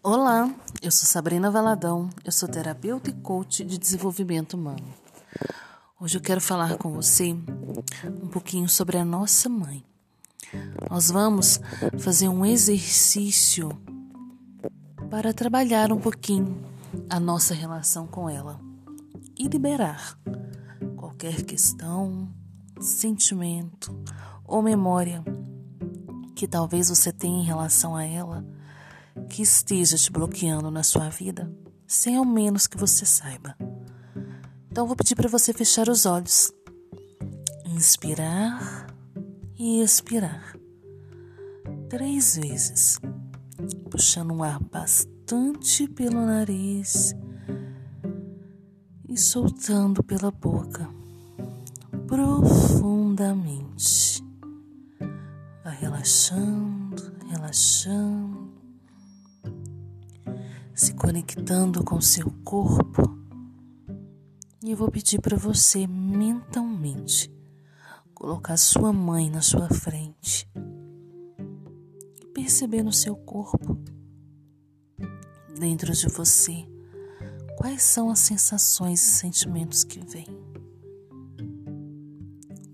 Olá, eu sou Sabrina Valadão, eu sou terapeuta e coach de desenvolvimento humano. Hoje eu quero falar com você um pouquinho sobre a nossa mãe. Nós vamos fazer um exercício para trabalhar um pouquinho a nossa relação com ela e liberar qualquer questão, sentimento ou memória que talvez você tenha em relação a ela que esteja te bloqueando na sua vida, sem ao menos que você saiba. Então vou pedir para você fechar os olhos, inspirar e expirar. Três vezes, puxando um ar bastante pelo nariz e soltando pela boca. Profundamente. Vai relaxando, relaxando conectando com seu corpo. E eu vou pedir para você mentalmente colocar sua mãe na sua frente e perceber no seu corpo, dentro de você, quais são as sensações e sentimentos que vêm.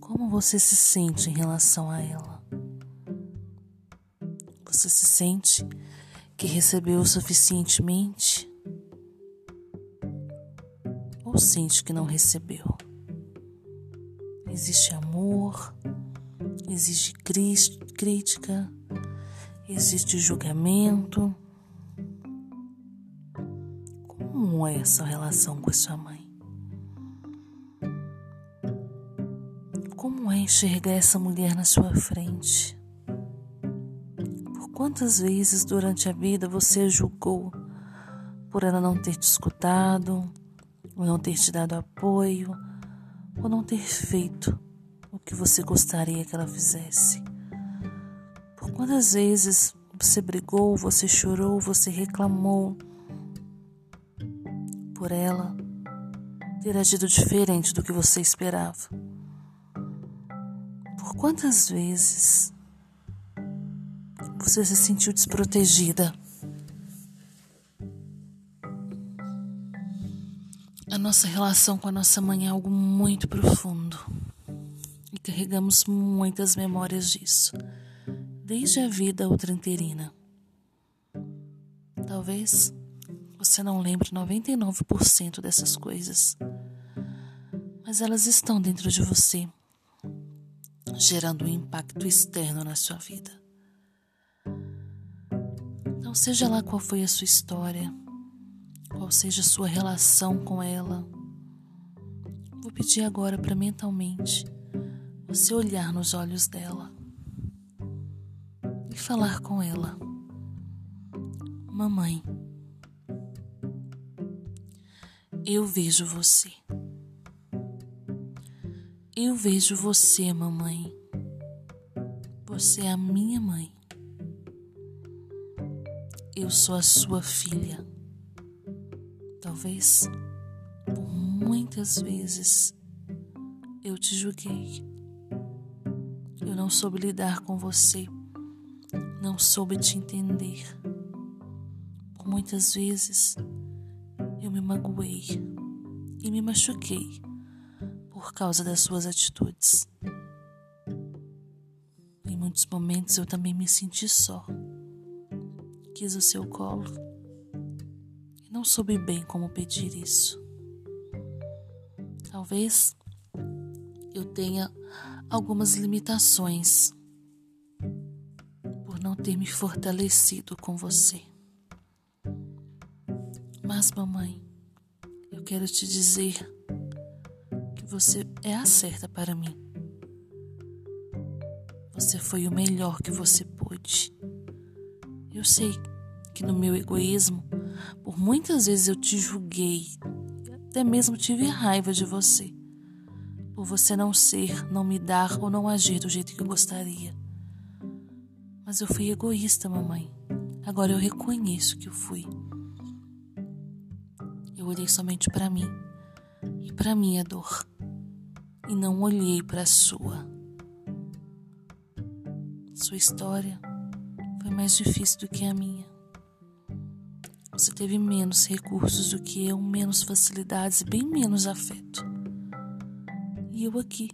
Como você se sente em relação a ela? Você se sente que recebeu suficientemente ou sente que não recebeu. Existe amor, existe crítica, existe julgamento. Como é essa relação com a sua mãe? Como é enxergar essa mulher na sua frente? Quantas vezes durante a vida você julgou por ela não ter te escutado, ou não ter te dado apoio, ou não ter feito o que você gostaria que ela fizesse? Por quantas vezes você brigou, você chorou, você reclamou por ela ter agido diferente do que você esperava? Por quantas vezes você se sentiu desprotegida. A nossa relação com a nossa mãe é algo muito profundo e carregamos muitas memórias disso, desde a vida outranteiana. Talvez você não lembre 99% dessas coisas, mas elas estão dentro de você, gerando um impacto externo na sua vida. Então, seja lá qual foi a sua história, qual seja a sua relação com ela, vou pedir agora para mentalmente você olhar nos olhos dela e falar com ela: Mamãe, eu vejo você. Eu vejo você, mamãe. Você é a minha mãe. Eu sou a sua filha. Talvez por muitas vezes eu te julguei. Eu não soube lidar com você, não soube te entender. Por muitas vezes eu me magoei e me machuquei por causa das suas atitudes. Em muitos momentos eu também me senti só quis o seu colo e não soube bem como pedir isso. Talvez eu tenha algumas limitações por não ter me fortalecido com você. Mas, mamãe, eu quero te dizer que você é a certa para mim. Você foi o melhor que você pôde. Eu sei que no meu egoísmo, por muitas vezes eu te julguei, até mesmo tive raiva de você, por você não ser, não me dar ou não agir do jeito que eu gostaria. Mas eu fui egoísta, mamãe. Agora eu reconheço que eu fui. Eu olhei somente para mim e para minha dor, e não olhei para a sua. Sua história foi mais difícil do que a minha. Você teve menos recursos do que eu, menos facilidades e bem menos afeto. E eu aqui,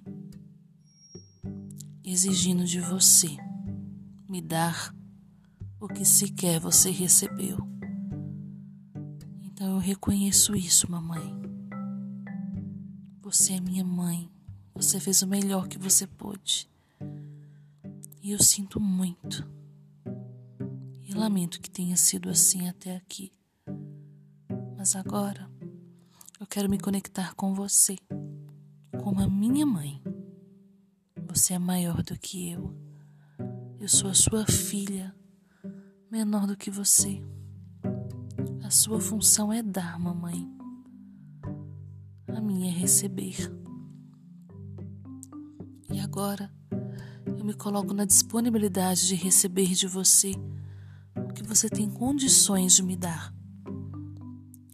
exigindo de você me dar o que sequer você recebeu. Então eu reconheço isso, mamãe. Você é minha mãe. Você fez o melhor que você pôde. E eu sinto muito. E lamento que tenha sido assim até aqui. Mas agora eu quero me conectar com você, como a minha mãe. Você é maior do que eu. Eu sou a sua filha menor do que você. A sua função é dar, mamãe. A minha é receber. E agora eu me coloco na disponibilidade de receber de você você tem condições de me dar.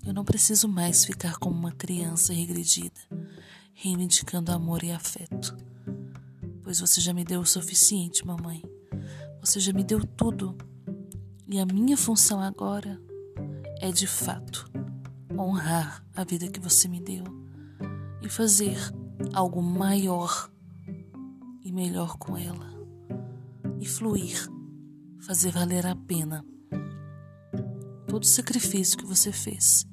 Eu não preciso mais ficar como uma criança regredida, reivindicando amor e afeto. Pois você já me deu o suficiente, mamãe. Você já me deu tudo e a minha função agora é de fato honrar a vida que você me deu e fazer algo maior e melhor com ela e fluir, fazer valer a pena todo o sacrifício que você fez,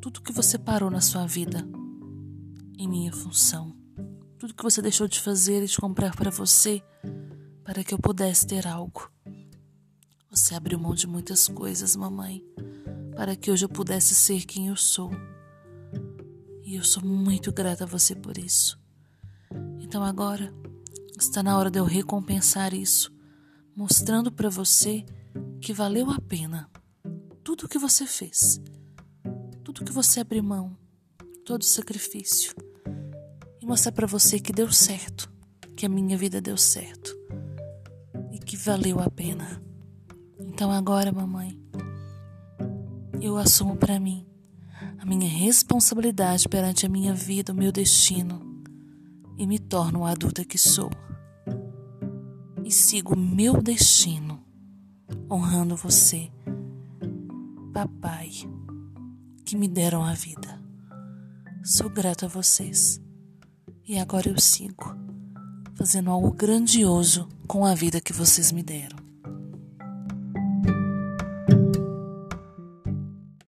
tudo que você parou na sua vida em minha função, tudo que você deixou de fazer e de comprar para você para que eu pudesse ter algo. Você abriu mão de muitas coisas, mamãe, para que hoje eu pudesse ser quem eu sou. E eu sou muito grata a você por isso. Então agora está na hora de eu recompensar isso, mostrando para você que valeu a pena tudo o que você fez, tudo que você abriu mão, todo o sacrifício. E mostrar para você que deu certo, que a minha vida deu certo e que valeu a pena. Então agora, mamãe, eu assumo para mim a minha responsabilidade perante a minha vida, o meu destino, e me torno a adulta que sou. E sigo o meu destino, honrando você, papai, que me deram a vida. Sou grato a vocês. E agora eu sigo, fazendo algo grandioso com a vida que vocês me deram.